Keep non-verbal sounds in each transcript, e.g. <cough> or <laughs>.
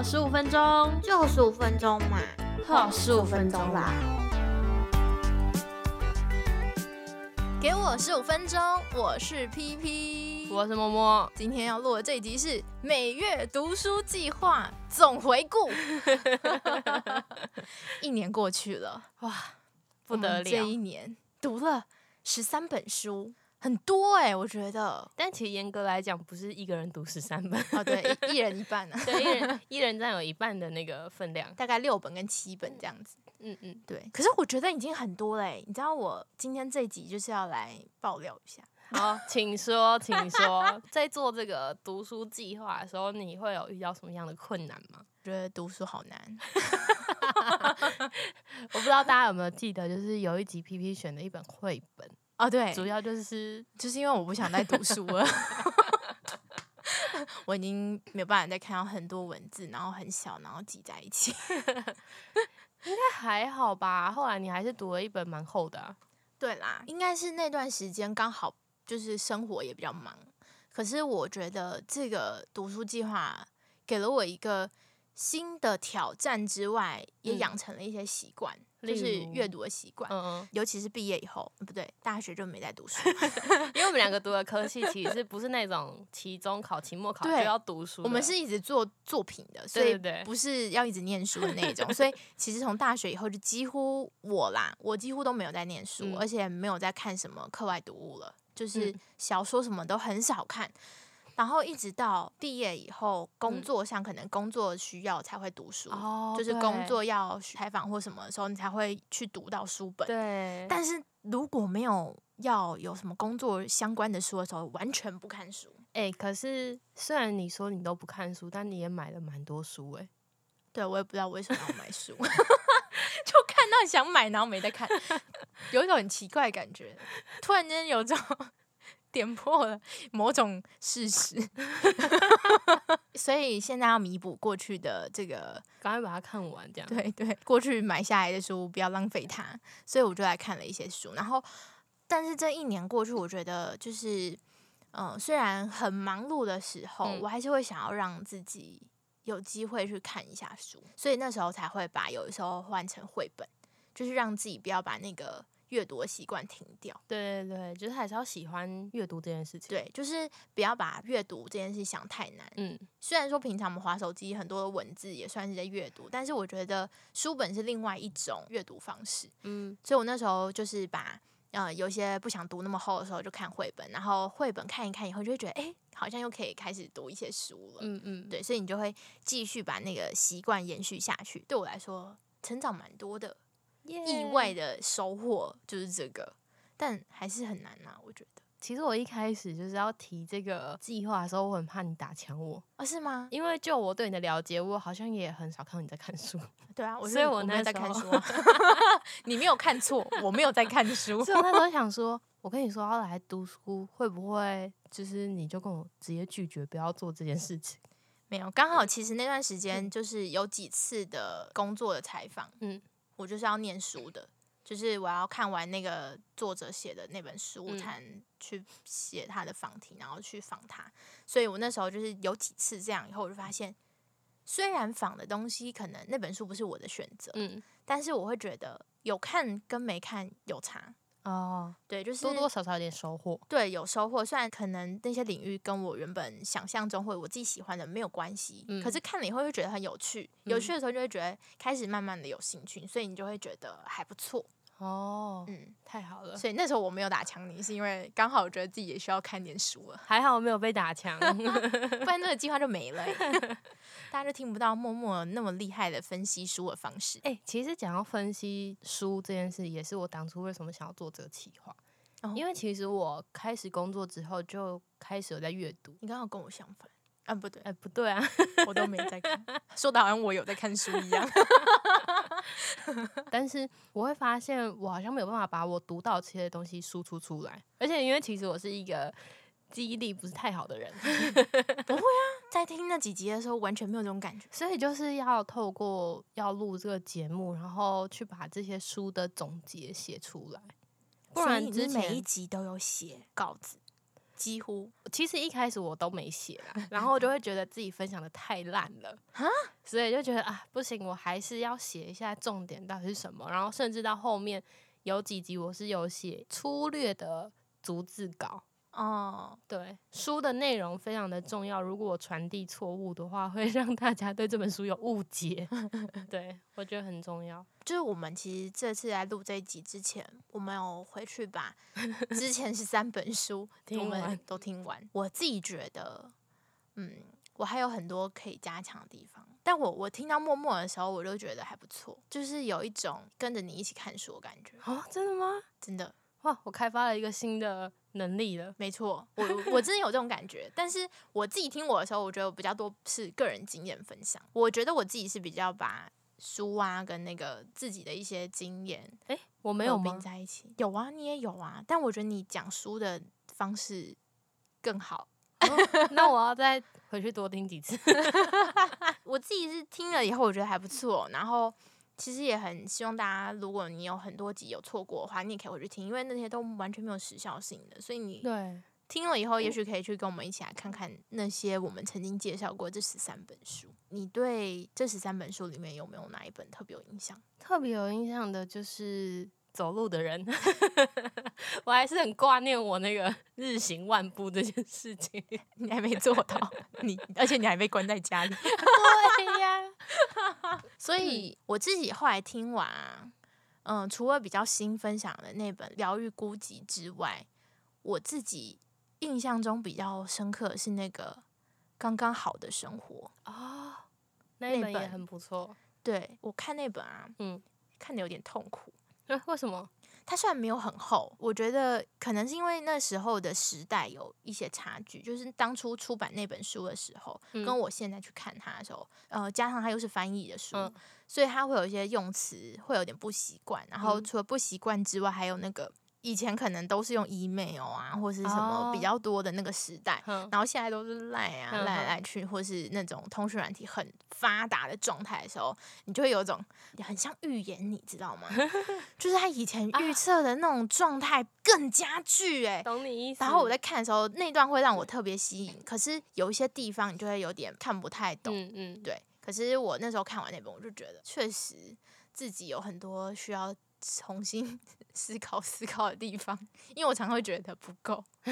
好十五分钟，就十五分钟嘛，好十五分钟啦。给我十五分钟，我是 P P，我是么么。今天要录的这一集是每月读书计划总回顾。<laughs> 一年过去了，哇，不得了！这一年读了十三本书。很多哎，我觉得，但其实严格来讲，不是一个人读十三本哦，对，<laughs> 一人一半啊，对，一人一人占有一半的那个分量，<laughs> 大概六本跟七本这样子。嗯嗯，对。可是我觉得已经很多嘞，你知道，我今天这集就是要来爆料一下。好，请说，请说，<laughs> 在做这个读书计划的时候，你会有遇到什么样的困难吗？觉得读书好难。我不知道大家有没有记得，就是有一集 P P 选的一本绘本。哦，对，主要就是就是因为我不想再读书了，<laughs> 我已经没有办法再看到很多文字，然后很小，然后挤在一起，<laughs> 应该还好吧？后来你还是读了一本蛮厚的，对啦，应该是那段时间刚好就是生活也比较忙，可是我觉得这个读书计划给了我一个新的挑战之外，也养成了一些习惯。就是阅读的习惯，嗯嗯，尤其是毕业以后，不对，大学就没在读书，<laughs> 因为我们两个读的科系其实不是那种期中考、期末考就要读书，我们是一直做作品的，所以不是要一直念书的那种。<laughs> 所以其实从大学以后就几乎我啦，我几乎都没有在念书，而且没有在看什么课外读物了，就是小说什么都很少看。然后一直到毕业以后，工作上可能工作需要才会读书，就是工作要采访或什么的时候，你才会去读到书本。对，但是如果没有要有什么工作相关的书的时候，完全不看书。哎，可是虽然你说你都不看书，但你也买了蛮多书哎。对，我也不知道为什么要买书，<laughs> 就看到想买，然后没得看，有一种很奇怪的感觉，突然间有这种。点破了某种事实，<laughs> 所以现在要弥补过去的这个，<laughs> 赶快把它看完，这样对对，过去买下来的书不要浪费它，所以我就来看了一些书。然后，但是这一年过去，我觉得就是，嗯，虽然很忙碌的时候，我还是会想要让自己有机会去看一下书，所以那时候才会把有的时候换成绘本，就是让自己不要把那个。阅读的习惯停掉，对对对，就是还是要喜欢阅读这件事情。对，就是不要把阅读这件事想太难。嗯，虽然说平常我们划手机很多的文字也算是在阅读，但是我觉得书本是另外一种阅读方式。嗯，所以我那时候就是把呃有些不想读那么厚的时候就看绘本，然后绘本看一看以后就会觉得哎好像又可以开始读一些书了。嗯嗯，对，所以你就会继续把那个习惯延续下去。对我来说成长蛮多的。意外的收获就是这个，但还是很难呐。我觉得，其实我一开始就是要提这个计划的时候，我很怕你打枪我啊？是吗？因为就我对你的了解，我好像也很少看到你在看书。对啊，所以我那在看书。<laughs> 你没有看错，我没有在看书。所以我那时候 <laughs> 想说，我跟你说要来读书，会不会就是你就跟我直接拒绝，不要做这件事情？没有，刚好其实那段时间就是有几次的工作的采访，嗯。我就是要念书的，就是我要看完那个作者写的那本书，才去写他的访题，然后去访他。所以我那时候就是有几次这样，以后我就发现，虽然访的东西可能那本书不是我的选择，嗯，但是我会觉得有看跟没看有差。哦，对，就是多多少少有点收获。对，有收获。虽然可能那些领域跟我原本想象中或者我自己喜欢的没有关系，可是看了以后会觉得很有趣。有趣的时候就会觉得开始慢慢的有兴趣，所以你就会觉得还不错。哦，嗯，太好了。所以那时候我没有打枪你，是因为刚好我觉得自己也需要看点书了。还好我没有被打枪，<laughs> 不然这个计划就没了。<laughs> 大家就听不到默默那么厉害的分析书的方式。<laughs> 哎，其实讲到分析书这件事，也是我当初为什么想要做这个企划。因为其实我开始工作之后就开始有在阅读。你刚好跟我相反。啊，不对，哎，不对啊，<laughs> 我都没在看，<laughs> 说的好像我有在看书一样。<laughs> 但是我会发现，我好像没有办法把我读到这些东西输出出来，而且因为其实我是一个记忆力不是太好的人，不会啊，在听那几集的时候完全没有这种感觉，所以就是要透过要录这个节目，然后去把这些书的总结写出来，不然你每一集都有写稿子。几乎，其实一开始我都没写啦，然后我就会觉得自己分享的太烂了所以就觉得啊，不行，我还是要写一下重点到底是什么。然后甚至到后面有几集，我是有写粗略的逐字稿。哦，对，书的内容非常的重要。如果我传递错误的话，会 <laughs> 让大家对这本书有误解。<laughs> 对我觉得很重要。就是我们其实这次来录这一集之前，我们有回去把 <laughs> 之前是三本书听完都听完。我自己觉得，嗯，我还有很多可以加强的地方。但我我听到默默的时候，我就觉得还不错，就是有一种跟着你一起看书的感觉。哦，真的吗？真的。哇，我开发了一个新的能力了。没错，我我真的有这种感觉。但是我自己听我的时候，我觉得我比较多是个人经验分享。我觉得我自己是比较把书啊跟那个自己的一些经验，哎，我没有并在一起。有啊，你也有啊。但我觉得你讲书的方式更好。<laughs> 那我要再回去多听几次。<laughs> 我自己是听了以后，我觉得还不错。然后。其实也很希望大家，如果你有很多集有错过的话，你也可以回去听，因为那些都完全没有时效性的，所以你对听了以后，也许可以去跟我们一起来看看那些我们曾经介绍过这十三本书。你对这十三本书里面有没有哪一本特别有印象？特别有印象的就是。走路的人，<laughs> 我还是很挂念我那个日行万步这件事情，你还没做到，你 <laughs> 而且你还被关在家里，对呀。<laughs> 所以我自己后来听完，嗯，除了比较新分享的那本《疗愈孤寂》之外，我自己印象中比较深刻的是那个《刚刚好的生活》哦，那本也很不错。对我看那本啊，嗯，看的有点痛苦。<laughs> 为什么？它虽然没有很厚，我觉得可能是因为那时候的时代有一些差距。就是当初出版那本书的时候，跟我现在去看它的时候，呃，加上它又是翻译的书，所以它会有一些用词会有点不习惯。然后除了不习惯之外，还有那个。以前可能都是用 email 啊，或是什么比较多的那个时代，然后现在都是赖啊，赖来去，或是那种通讯软体很发达的状态的时候，你就会有种很像预言，你知道吗？<laughs> 就是他以前预测的那种状态更加剧哎，懂你意思。然后我在看的时候，那段会让我特别吸引，可是有一些地方你就会有点看不太懂，嗯嗯，对。可是我那时候看完那本，我就觉得确实自己有很多需要。重新 <laughs> 思考思考的地方，因为我常会觉得不够。<laughs>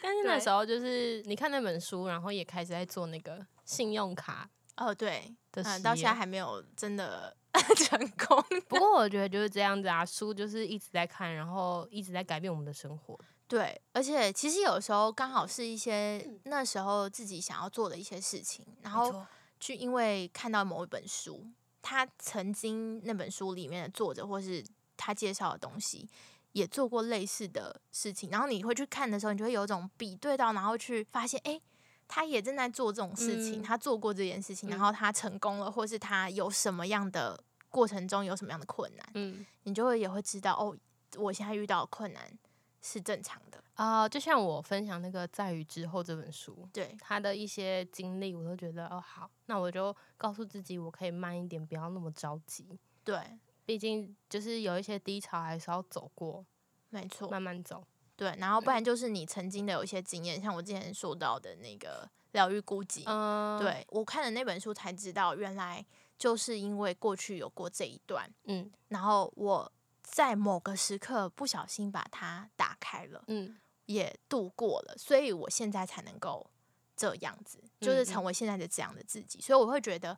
但是那时候就是你看那本书，然后也开始在做那个信用卡。哦，对，嗯，到现在还没有真的 <laughs> 成功。不过我觉得就是这样子啊，书就是一直在看，然后一直在改变我们的生活。对，而且其实有时候刚好是一些那时候自己想要做的一些事情，然后去因为看到某一本书。他曾经那本书里面的作者，或是他介绍的东西，也做过类似的事情。然后你会去看的时候，你就会有一种比对到，然后去发现，哎，他也正在做这种事情，他做过这件事情，然后他成功了，或是他有什么样的过程中有什么样的困难，嗯，你就会也会知道，哦，我现在遇到困难是正常的。啊，就像我分享那个在于之后这本书，对他的一些经历，我都觉得哦好，那我就告诉自己，我可以慢一点，不要那么着急。对，毕竟就是有一些低潮还是要走过，没错，慢慢走。对，然后不然就是你曾经的有一些经验，像我之前说到的那个疗愈孤寂，嗯，对我看了那本书才知道，原来就是因为过去有过这一段，嗯，然后我在某个时刻不小心把它打开了，嗯。也度过了，所以我现在才能够这样子，就是成为现在的这样的自己。所以我会觉得，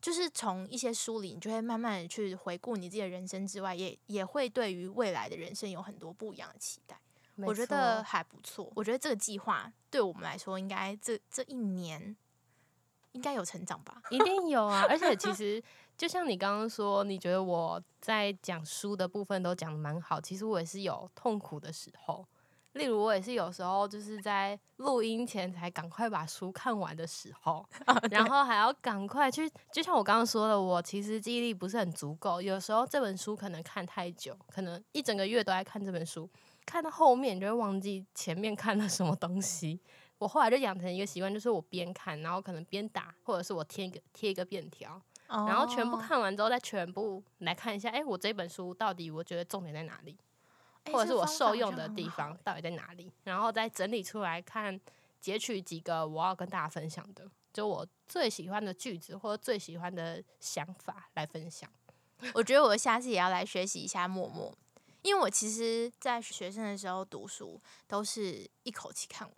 就是从一些书里，你就会慢慢的去回顾你自己的人生之外，也也会对于未来的人生有很多不一样的期待。我觉得还不错。我觉得这个计划对我们来说，应该这这一年应该有成长吧？一定有啊！<laughs> 而且其实就像你刚刚说，你觉得我在讲书的部分都讲的蛮好，其实我也是有痛苦的时候。例如，我也是有时候就是在录音前才赶快把书看完的时候，<laughs> 然后还要赶快去。就像我刚刚说的，我其实记忆力不是很足够，有时候这本书可能看太久，可能一整个月都在看这本书，看到后面就会忘记前面看了什么东西。我后来就养成一个习惯，就是我边看，然后可能边打，或者是我贴一个贴一个便条，然后全部看完之后再全部来看一下，哎，我这本书到底我觉得重点在哪里？或者是我受用的地方到底在哪里，然后再整理出来看，截取几个我要跟大家分享的，就我最喜欢的句子或者最喜欢的想法来分享。<laughs> 我觉得我下次也要来学习一下默默，因为我其实在学生的时候读书都是一口气看完。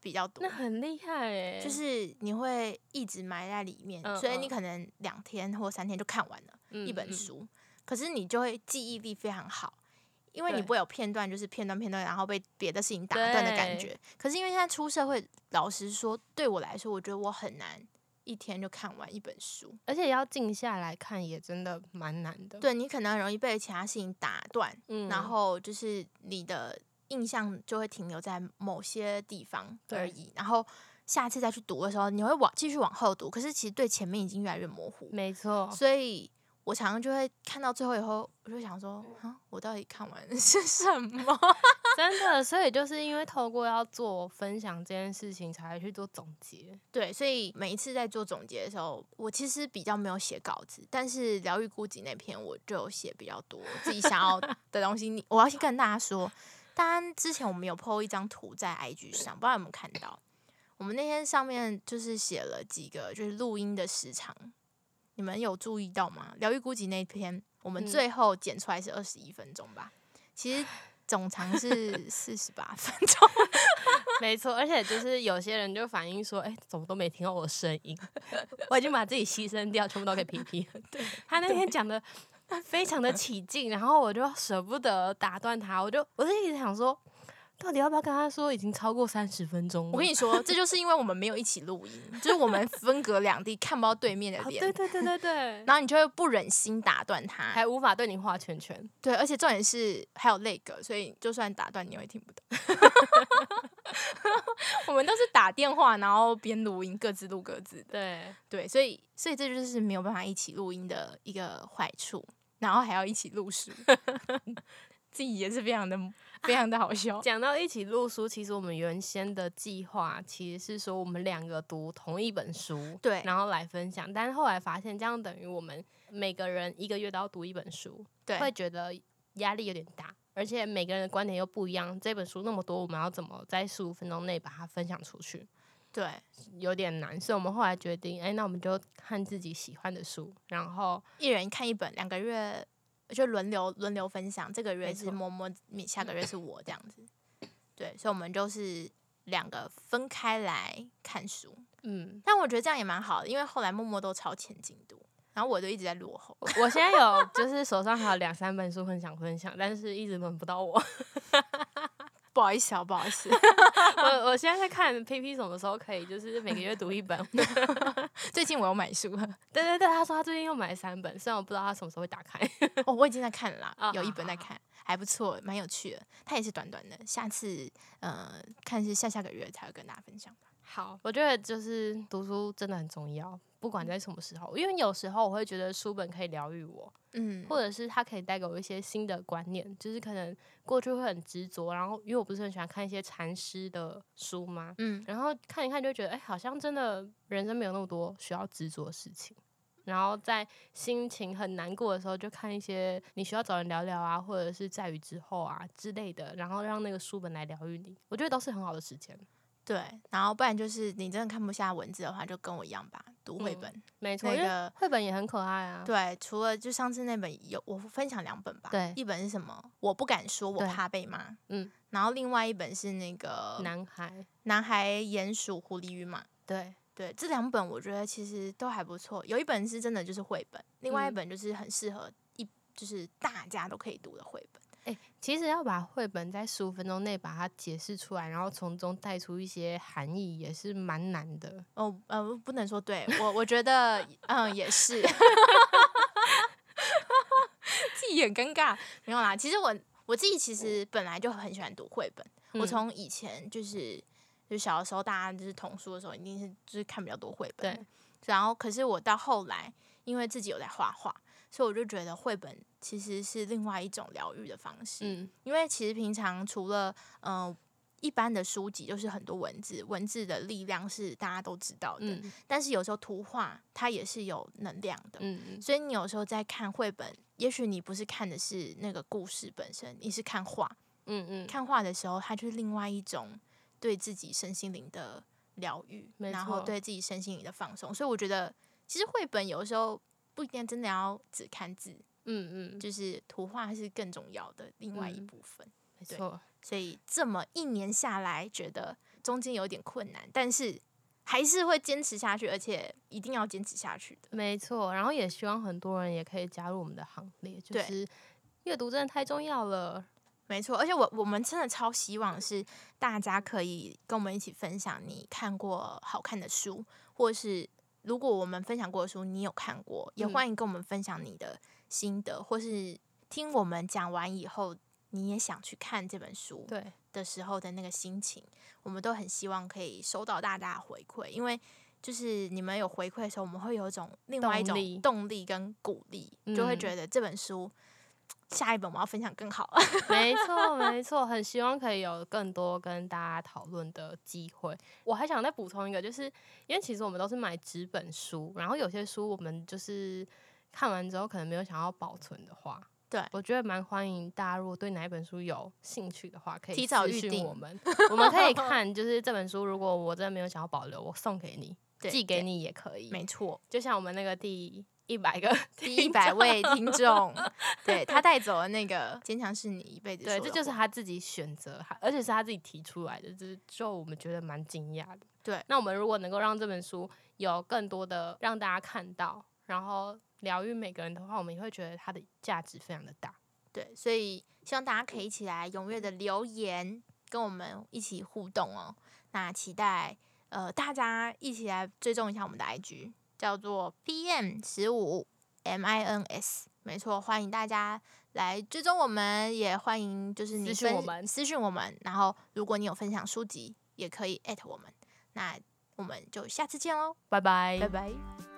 比较多，那很厉害哎！就是你会一直埋在里面，所以你可能两天或三天就看完了一本书。可是你就会记忆力非常好，因为你不会有片段，就是片段片段，然后被别的事情打断的感觉。可是因为现在出社会，老实说，对我来说，我觉得我很难一天就看完一本书，而且要静下来看也真的蛮难的。对你可能容易被其他事情打断，嗯然后就是你的。印象就会停留在某些地方而已，然后下次再去读的时候，你会往继续往后读，可是其实对前面已经越来越模糊。没错，所以我常常就会看到最后以后，我就想说啊，我到底看完是什么？真的，所以就是因为透过要做分享这件事情，才去做总结。对，所以每一次在做总结的时候，我其实比较没有写稿子，但是疗愈孤寂那篇我就写比较多自己想要 <laughs> 的东西。你，我要先跟大家说。当然，之前我们有 po 一张图在 IG 上，不知道有没有看到。我们那天上面就是写了几个，就是录音的时长，你们有注意到吗？疗愈孤寂那篇，我们最后剪出来是二十一分钟吧？其实总长是四十八分钟。<laughs> 没错，而且就是有些人就反映说，哎，怎么都没听到我的声音？<laughs> 我已经把自己牺牲掉，全部都给皮皮。对他那天讲的。非常的起劲，然后我就舍不得打断他，我就我就一直想说，到底要不要跟他说已经超过三十分钟？我跟你说，这就是因为我们没有一起录音，就是我们分隔两地，看不到对面的脸。对对对对对。<laughs> 然后你就会不忍心打断他，还无法对你画圈圈。对，而且重点是还有那个，所以就算打断你也听不到。<laughs> 我们都是打电话，然后边录音，各自录各自的。对对，所以所以这就是没有办法一起录音的一个坏处。然后还要一起录书，<laughs> 自己也是非常的非常的好笑。<laughs> 讲到一起录书，其实我们原先的计划其实是说我们两个读同一本书，对，然后来分享。但是后来发现，这样等于我们每个人一个月都要读一本书，对，会觉得压力有点大，而且每个人的观点又不一样。这本书那么多，我们要怎么在十五分钟内把它分享出去？对，有点难，所以我们后来决定，哎，那我们就看自己喜欢的书，然后一人看一本，两个月就轮流轮流分享。这个月是摸摸，下个月是我这样子。对，所以我们就是两个分开来看书。嗯，但我觉得这样也蛮好的，因为后来默默都超前进度，然后我就一直在落后。我现在有 <laughs> 就是手上还有两三本书很想分享，但是一直轮不到我。不好意思啊，不好意思，<laughs> 我 <laughs> 我现在在看 P P 什么时候可以，就是每个月读一本。<laughs> 最近我又买书了，对对对，他说他最近又买了三本，虽然我不知道他什么时候会打开。哦，我已经在看了，有一本在看，还不错，蛮有趣的。它也是短短的，下次呃看是下下个月才会跟大家分享吧。好，我觉得就是读书真的很重要。不管在什么时候，因为有时候我会觉得书本可以疗愈我，嗯，或者是它可以带给我一些新的观念，就是可能过去会很执着，然后因为我不是很喜欢看一些禅师的书嘛，嗯，然后看一看就觉得，哎，好像真的人生没有那么多需要执着的事情，然后在心情很难过的时候，就看一些你需要找人聊聊啊，或者是在雨之后啊之类的，然后让那个书本来疗愈你，我觉得都是很好的时间。对，然后不然就是你真的看不下文字的话，就跟我一样吧，读绘本。没错，那个绘本也很可爱啊。对，除了就上次那本有我分享两本吧。对，一本是什么？我不敢说，我怕被骂。嗯。然后另外一本是那个男孩，男孩鼹鼠狐狸与马。对对，这两本我觉得其实都还不错。有一本是真的就是绘本，另外一本就是很适合一就是大家都可以读的绘本。哎，其实要把绘本在十五分钟内把它解释出来，然后从中带出一些含义，也是蛮难的。哦，呃，不能说对我，我觉得，嗯，也是，<laughs> 自己很尴尬。没有啦，其实我我自己其实本来就很喜欢读绘本。我从以前就是就小的时候，大家就是童书的时候，一定是就是看比较多绘本。对。然后，可是我到后来，因为自己有在画画。所以我就觉得绘本其实是另外一种疗愈的方式，嗯，因为其实平常除了嗯一般的书籍就是很多文字，文字的力量是大家都知道的。但是有时候图画它也是有能量的。嗯所以你有时候在看绘本，也许你不是看的是那个故事本身，你是看画。嗯嗯。看画的时候，它就是另外一种对自己身心灵的疗愈，然后对自己身心灵的放松。所以我觉得，其实绘本有时候不一定真的要只看字。嗯嗯。就是图画是更重要的另外一部分。没错。所以这么一年下来，觉得中间有点困难，但是还是会坚持下去，而且一定要坚持下去的。没错，然后也希望很多人也可以加入我们的行列，就是阅读真的太重要了。没错，而且我我们真的超希望是大家可以跟我们一起分享你看过好看的书，或是如果我们分享过的书你有看过，也欢迎跟我们分享你的心得，或是听我们讲完以后。你也想去看这本书，对。的时候的那个心情，我们都很希望可以收到大家的回馈，因为就是你们有回馈的时候，我们会有一种另外一种动力。跟鼓励，就会觉得这本书下一本我们要分享更好。<laughs> 没错，没错，很希望可以有更多跟大家讨论的机会。我还想再补充一个，就是因为其实我们都是买纸本书，然后有些书我们就是看完之后可能没有想要保存的话。对，我觉得蛮欢迎大家，如果对哪一本书有兴趣的话，可以提早预定我们，我们可以 <laughs> 看。就是这本书，如果我真的没有想要保留，我送给你，寄给你也可以。没错，就像我们那个第一百个 <laughs> 第一百位听众，对他带走了那个坚强是你一辈子。对，这就是他自己选择，而且是他自己提出来的，就是就我们觉得蛮惊讶的。对，那我们如果能够让这本书有更多的让大家看到，然后。疗愈每个人的话，我们也会觉得它的价值非常的大。对，所以希望大家可以一起来踊跃的留言，跟我们一起互动哦。那期待呃大家一起来追踪一下我们的 IG，叫做 PM 十五 MINS。没错，欢迎大家来追踪我们，也欢迎就是你私讯我们，私讯我们。然后如果你有分享书籍，也可以艾特我们。那我们就下次见喽，拜拜，拜拜。